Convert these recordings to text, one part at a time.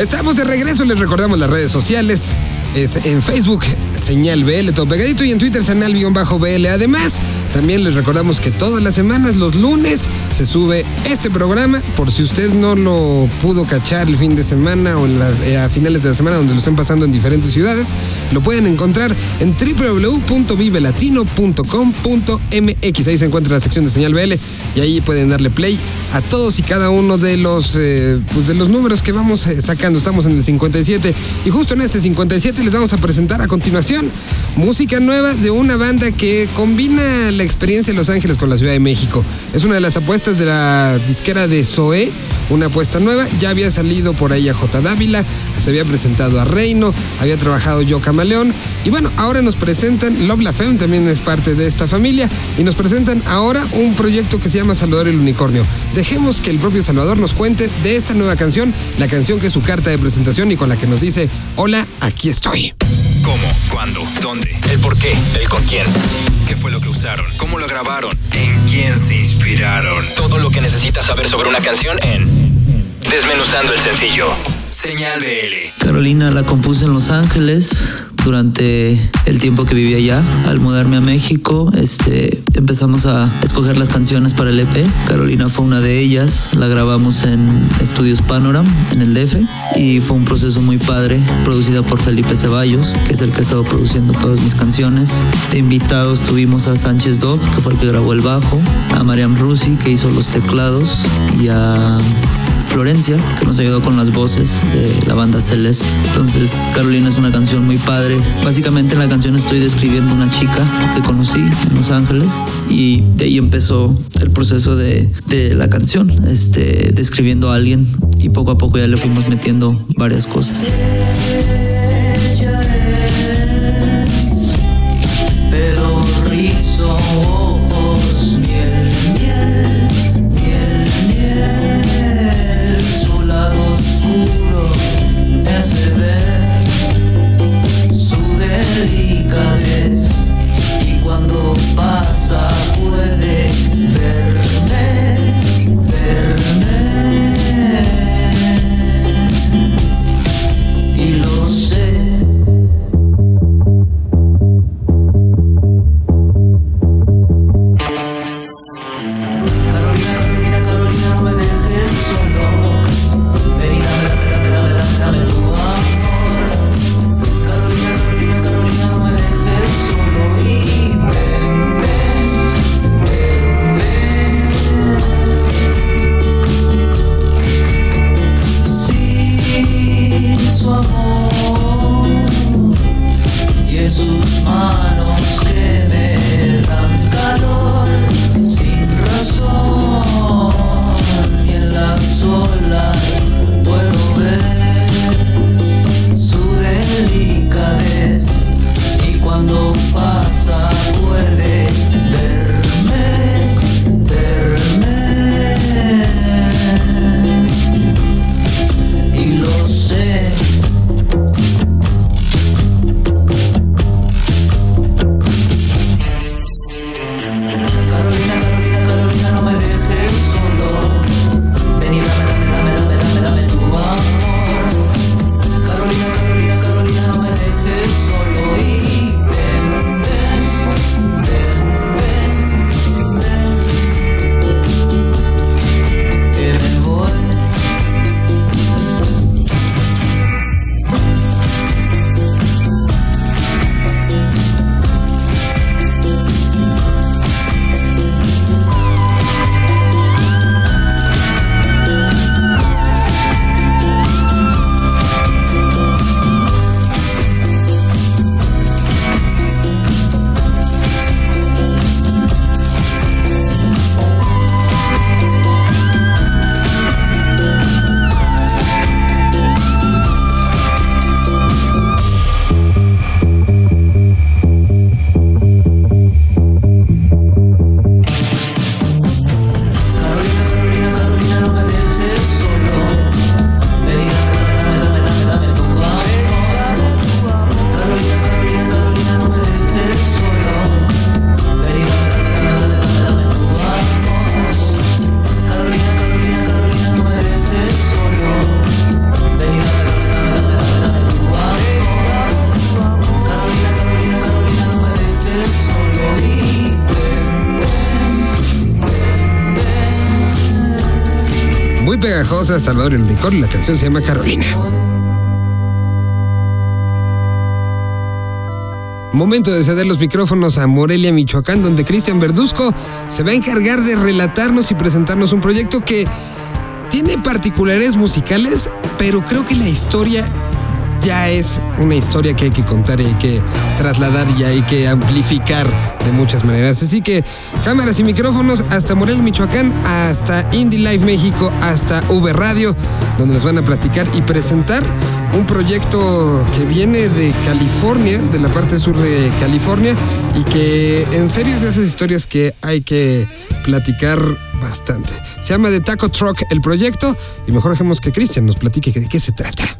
Estamos de regreso, les recordamos las redes sociales. Es en Facebook, señal BL, todo pegadito, y en Twitter, señal-BL. Además, también les recordamos que todas las semanas, los lunes, se sube este programa. Por si usted no lo pudo cachar el fin de semana o eh, a finales de la semana, donde lo estén pasando en diferentes ciudades, lo pueden encontrar en www.vivelatino.com.mx. Ahí se encuentra la sección de señal BL y ahí pueden darle play a todos y cada uno de los, eh, pues de los números que vamos eh, sacando. Estamos en el 57 y justo en este 57 les vamos a presentar a continuación música nueva de una banda que combina la experiencia de Los Ángeles con la Ciudad de México. Es una de las apuestas de la disquera de Zoe, una apuesta nueva. Ya había salido por ahí a J. Dávila, se había presentado a Reino, había trabajado Yo Camaleón y bueno, ahora nos presentan, Love La Femme también es parte de esta familia y nos presentan ahora un proyecto que se llama Salvador el Unicornio. Dejemos que el propio Salvador nos cuente de esta nueva canción, la canción que es su carta de presentación y con la que nos dice, hola, aquí estoy. ¿Cómo? ¿Cuándo? ¿Dónde? ¿El por qué? ¿El con quién? ¿Qué fue lo que usaron? ¿Cómo lo grabaron? ¿En quién se inspiraron? Todo lo que necesitas saber sobre una canción en Desmenuzando el sencillo. Señal BL. Carolina la compuse en Los Ángeles durante el tiempo que viví allá. Al mudarme a México, este, empezamos a escoger las canciones para el EP. Carolina fue una de ellas. La grabamos en Estudios Panoram, en el DF. Y fue un proceso muy padre, producida por Felipe Ceballos, que es el que ha estado produciendo todas mis canciones. De invitados tuvimos a Sánchez Dog, que fue el que grabó el bajo, a Mariam Rusi, que hizo los teclados, y a Florencia, que nos ayudó con las voces de la banda Celeste. Entonces, Carolina es una canción muy padre. Básicamente en la canción estoy describiendo una chica que conocí en Los Ángeles y de ahí empezó el proceso de, de la canción, este, describiendo a alguien y poco a poco ya le fuimos metiendo varias cosas. Pegajosa, Salvador el Licor, y la canción se llama Carolina. Momento de ceder los micrófonos a Morelia, Michoacán, donde Cristian Verduzco se va a encargar de relatarnos y presentarnos un proyecto que tiene particulares musicales, pero creo que la historia ya es una historia que hay que contar y hay que trasladar y hay que amplificar de muchas maneras. Así que cámaras y micrófonos hasta Morelia, Michoacán, hasta Indie Live México, hasta V Radio, donde nos van a platicar y presentar un proyecto que viene de California, de la parte sur de California, y que en serio es esas historias que hay que platicar bastante. Se llama The Taco Truck el proyecto, y mejor dejemos que Cristian nos platique de qué se trata.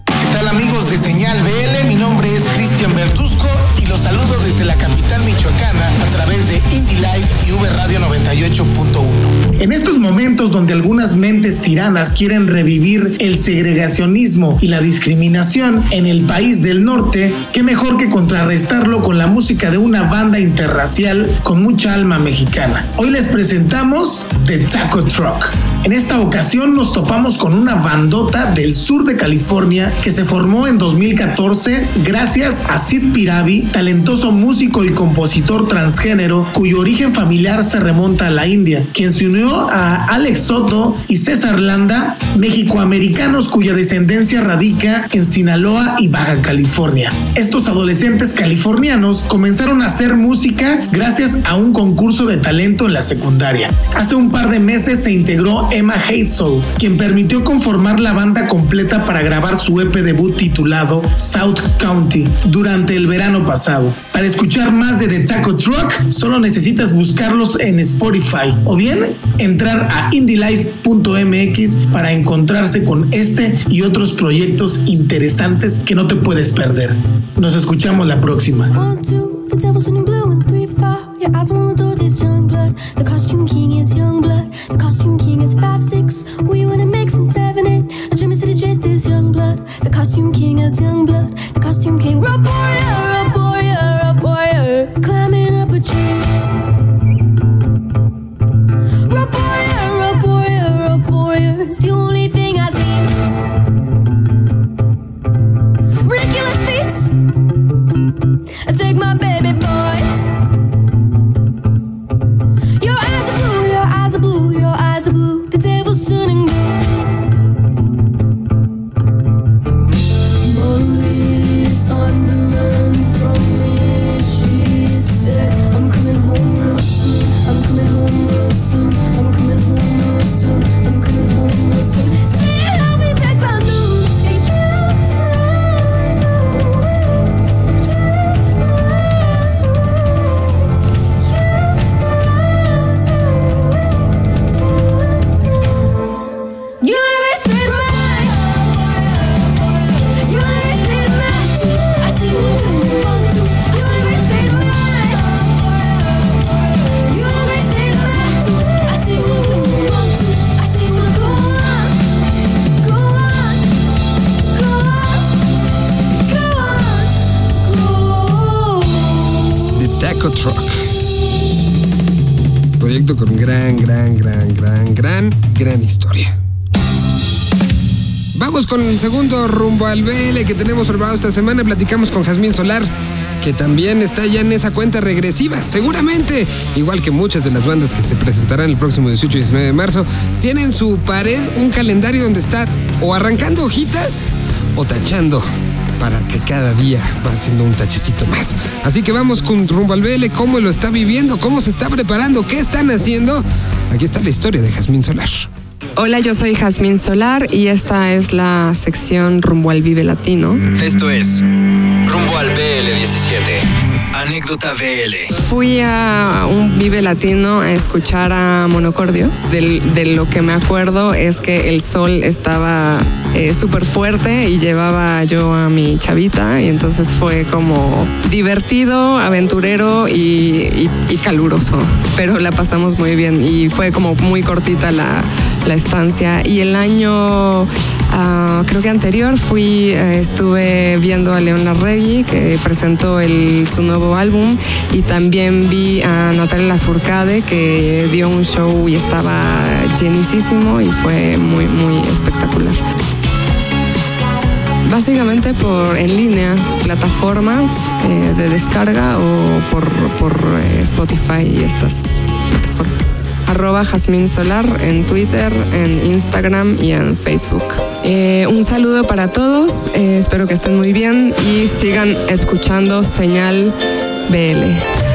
¿Qué tal amigos de Señal BL? Mi nombre es Cristian Bertusco y los saludo desde la capital michoacana a través de Indie Live y V Radio 98.1. En estos momentos donde algunas mentes tiranas quieren revivir el segregacionismo y la discriminación en el país del norte, qué mejor que contrarrestarlo con la música de una banda interracial con mucha alma mexicana. Hoy les presentamos The Taco Truck. En esta ocasión nos topamos con una bandota del sur de California que se formó en 2014 gracias a Sid Piravi, talentoso músico y compositor transgénero cuyo origen familiar se remonta a la India, quien se unió a Alex Soto y César Landa, mexicoamericanos cuya descendencia radica en Sinaloa y Baja California. Estos adolescentes californianos comenzaron a hacer música gracias a un concurso de talento en la secundaria. Hace un par de meses se integró Emma Hazel, quien permitió conformar la banda completa para grabar su EP debut titulado South County durante el verano pasado. Para escuchar más de The Taco Truck, solo necesitas buscarlos en Spotify o bien entrar a indylife.mx para encontrarse con este y otros proyectos interesantes que no te puedes perder. Nos escuchamos la próxima. Your eyes wanna do this young blood. The costume king is young blood. The costume king is five, six. We wanna mix in seven, eight. A Jimmy said chase this young blood. The costume king is young blood. The costume king, rock el segundo rumbo al BL que tenemos preparado esta semana. Platicamos con Jazmín Solar, que también está ya en esa cuenta regresiva. Seguramente, igual que muchas de las bandas que se presentarán el próximo 18 y 19 de marzo, tienen su pared un calendario donde está o arrancando hojitas o tachando para que cada día va siendo un tachecito más. Así que vamos con rumbo al BL, cómo lo está viviendo, cómo se está preparando, qué están haciendo. Aquí está la historia de Jazmín Solar. Hola, yo soy Jazmín Solar y esta es la sección Rumbo al Vive Latino. Esto es Rumbo al BL17. Anécdota BL. Fui a un Vive Latino a escuchar a Monocordio. De lo que me acuerdo es que el sol estaba eh, súper fuerte y llevaba yo a mi chavita y entonces fue como divertido, aventurero y, y- y caluroso. Pero la pasamos muy bien y fue como muy cortita la, la estancia. Y el año, ah, creo que anterior, fui, eh, estuve viendo a León Larregui, que presentó el, su nuevo álbum, y también vi a Natalia Lafourcade, que dio un show y estaba llenísimo y fue muy, muy espectacular. Básicamente por en línea, plataformas eh, de descarga o por, por eh, Spotify y estas plataformas. Arroba Jazmín Solar en Twitter, en Instagram y en Facebook. Eh, un saludo para todos, eh, espero que estén muy bien y sigan escuchando Señal BL.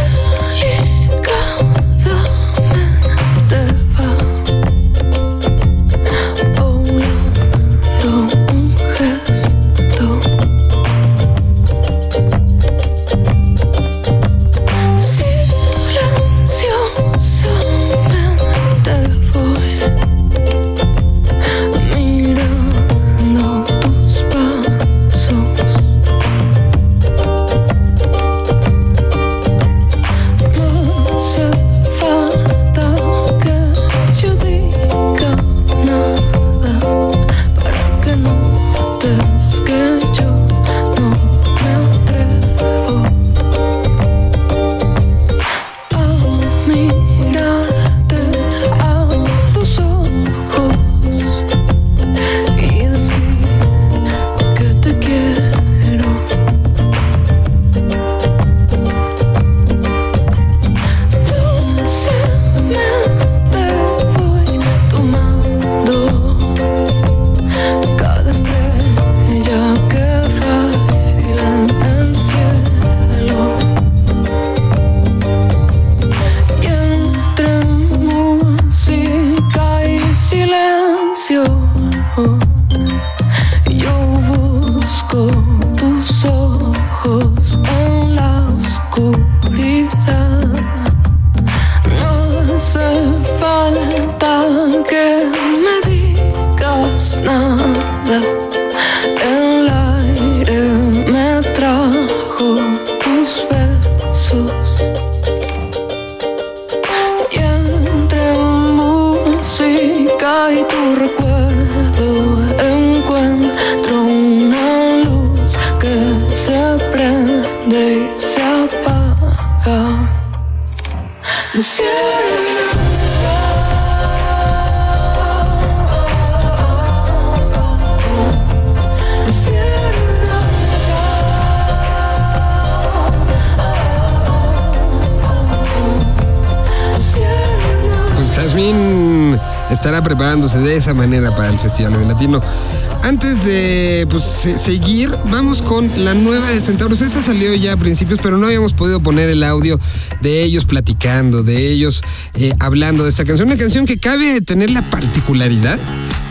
Para el Festival Vive Latino. Antes de pues, se- seguir, vamos con la nueva de Centauros. Esta salió ya a principios, pero no habíamos podido poner el audio de ellos platicando, de ellos eh, hablando de esta canción. Una canción que cabe tener la particularidad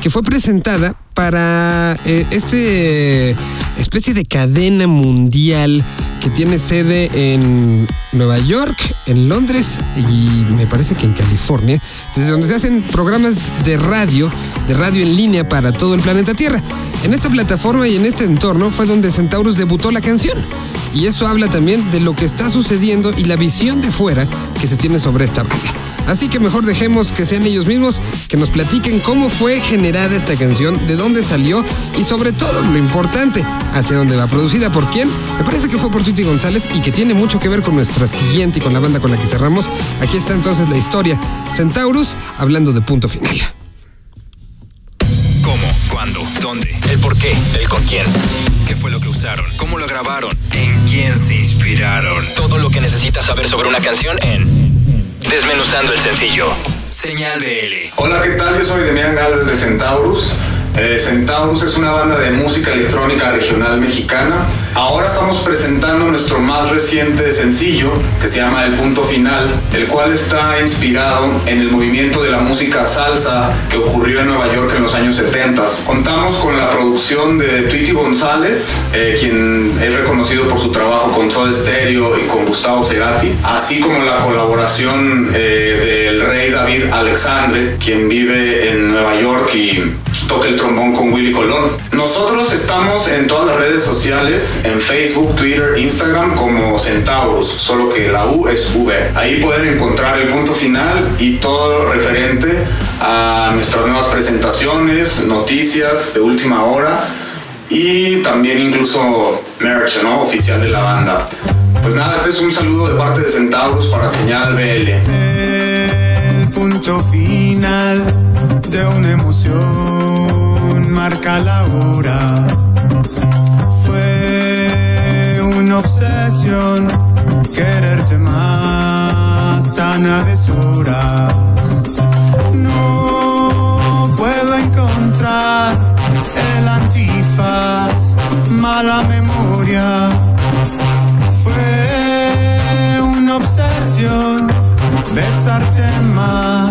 que fue presentada para eh, este especie de cadena mundial que tiene sede en Nueva York, en Londres y me parece que en California, desde donde se hacen programas de radio, de radio en línea para todo el planeta Tierra. En esta plataforma y en este entorno fue donde Centaurus debutó la canción. Y esto habla también de lo que está sucediendo y la visión de fuera que se tiene sobre esta banda. Así que mejor dejemos que sean ellos mismos que nos platiquen cómo fue generada esta canción, de dónde salió y sobre todo lo importante, hacia dónde va producida, por quién. Me parece que fue por Tuti González y que tiene mucho que ver con nuestra siguiente y con la banda con la que cerramos. Aquí está entonces la historia. Centaurus hablando de punto final. ¿Cómo? ¿Cuándo? ¿Dónde? ¿El por qué? ¿El con quién? ¿Qué fue lo que usaron? ¿Cómo lo grabaron? ¿En quién se inspiraron? Todo lo que necesitas saber sobre una canción en Desmenuzando el sencillo. Señal BL. Hola, ¿qué tal? Yo soy Demián Galvez de Centaurus. Eh, Centaurus es una banda de música electrónica regional mexicana. Ahora estamos presentando nuestro más reciente sencillo que se llama El Punto Final, el cual está inspirado en el movimiento de la música salsa que ocurrió en Nueva York en los años 70. Contamos con la producción de Tweety González, eh, quien es reconocido por su trabajo con Soda Stereo y con Gustavo Cerati, así como la colaboración eh, del rey David Alexandre, quien vive en Nueva York y toca el trombón con Willy Colón. Nosotros estamos en todas las redes sociales, en Facebook, Twitter, Instagram como Centauros, solo que la U es V. Ahí pueden encontrar el punto final y todo lo referente a nuestras nuevas presentaciones, noticias de última hora y también incluso merch, ¿no? Oficial de la banda. Pues nada, este es un saludo de parte de Centauros para Señal BL. El punto final de una emoción marca la hora. Fue una obsesión quererte más tan a deshoras. No puedo encontrar el antifaz, mala memoria. Fue una obsesión besarte más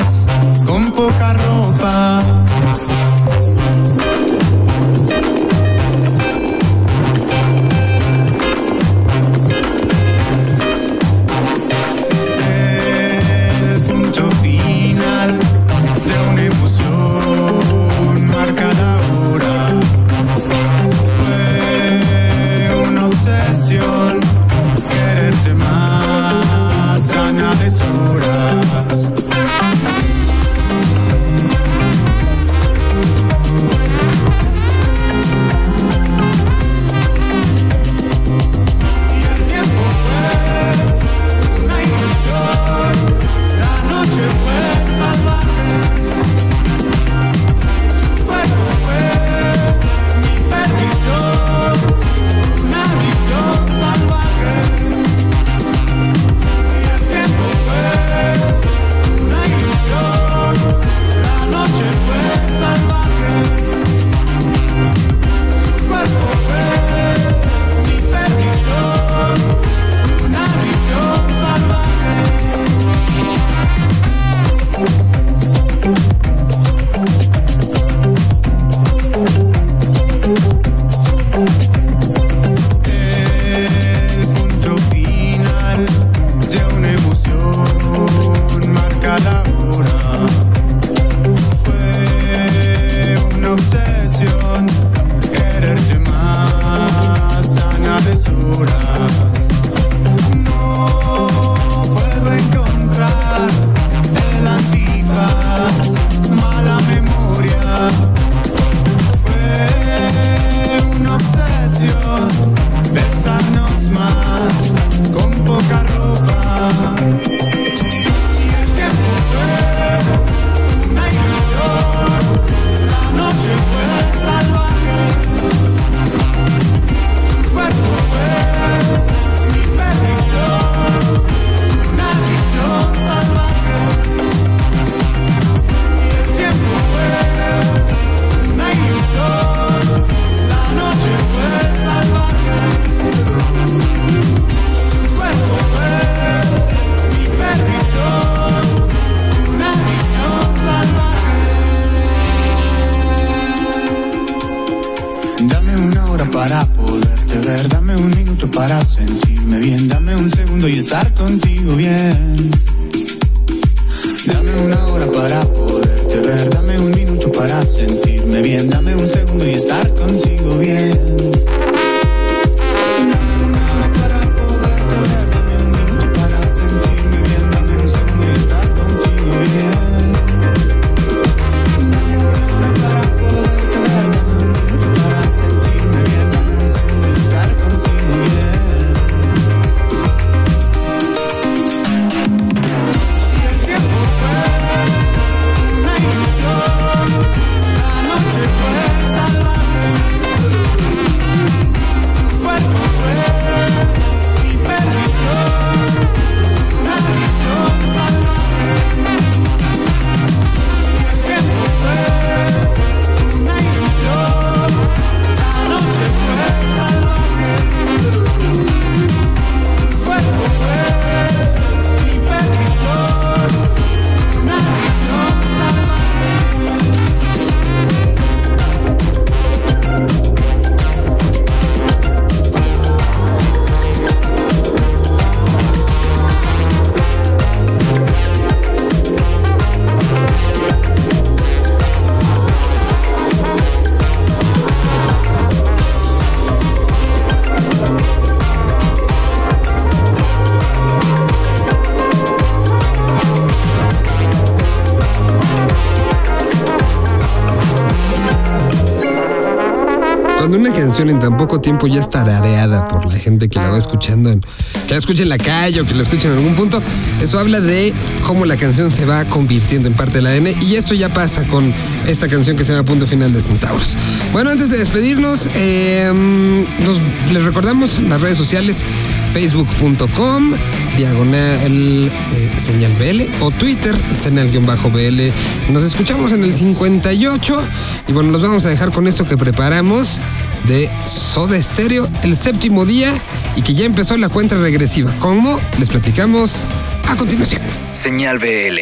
cuando una canción en tan poco tiempo ya está tarareada por la gente que la va escuchando, en, que la escuche en la calle o que la escuche en algún punto, eso habla de cómo la canción se va convirtiendo en parte de la ADN y esto ya pasa con esta canción que se llama Punto Final de Centauros. Bueno, antes de despedirnos, nos- les recordamos las redes sociales facebook.com diagonal eh, señal BL o Twitter señal-BL. Nos escuchamos en el 58 y bueno, los vamos a dejar con esto que preparamos de Soda Stereo el séptimo día y que ya empezó la cuenta regresiva. Como les platicamos a continuación. Señal BL.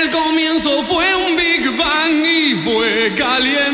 El comienzo fue un Big Bang y fue caliente.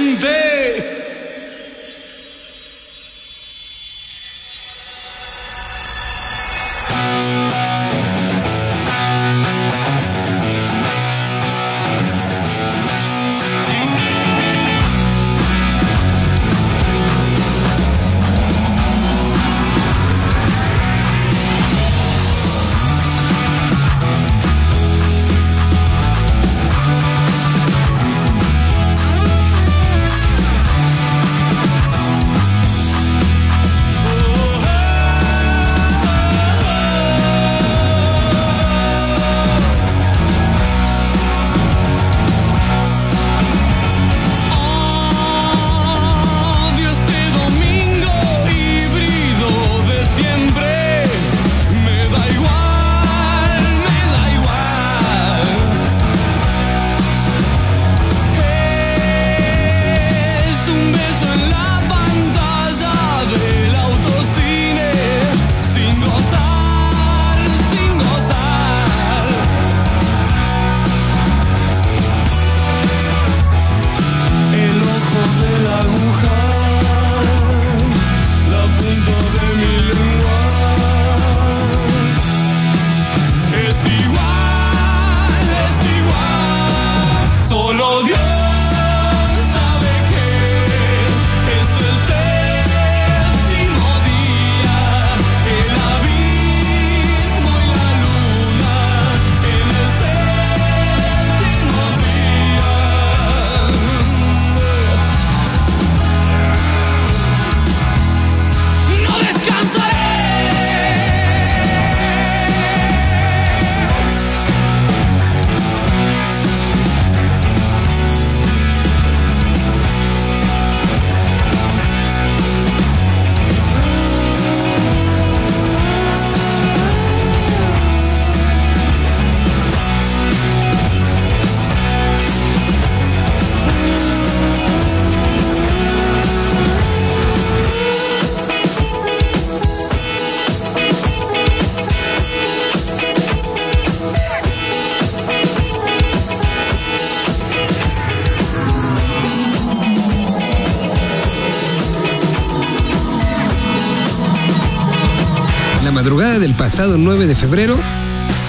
Pasado 9 de febrero,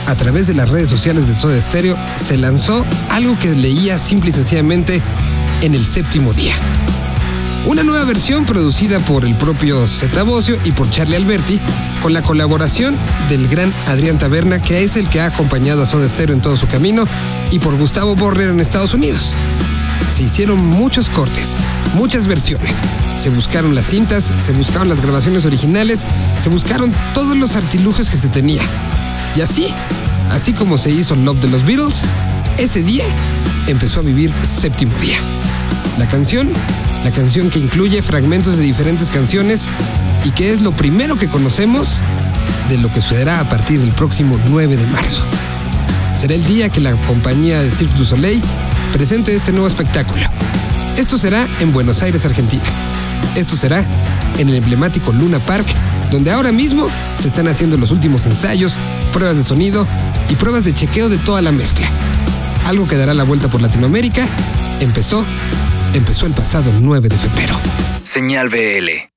a través de las redes sociales de Soda Stereo, se lanzó algo que leía simple y sencillamente en el séptimo día. Una nueva versión producida por el propio Zeta Bosio y por Charlie Alberti, con la colaboración del gran Adrián Taberna, que es el que ha acompañado a Soda Stereo en todo su camino, y por Gustavo Borrer en Estados Unidos. Se hicieron muchos cortes, muchas versiones. Se buscaron las cintas, se buscaron las grabaciones originales, se buscaron todos los artilugios que se tenía. Y así, así como se hizo Love de los Beatles, ese día empezó a vivir séptimo día. La canción, la canción que incluye fragmentos de diferentes canciones y que es lo primero que conocemos de lo que sucederá a partir del próximo 9 de marzo. Será el día que la compañía de Cirque du Soleil presente este nuevo espectáculo. Esto será en Buenos Aires, Argentina. Esto será en el emblemático Luna Park, donde ahora mismo se están haciendo los últimos ensayos, pruebas de sonido y pruebas de chequeo de toda la mezcla. Algo que dará la vuelta por Latinoamérica empezó, empezó el pasado 9 de febrero. Señal BL.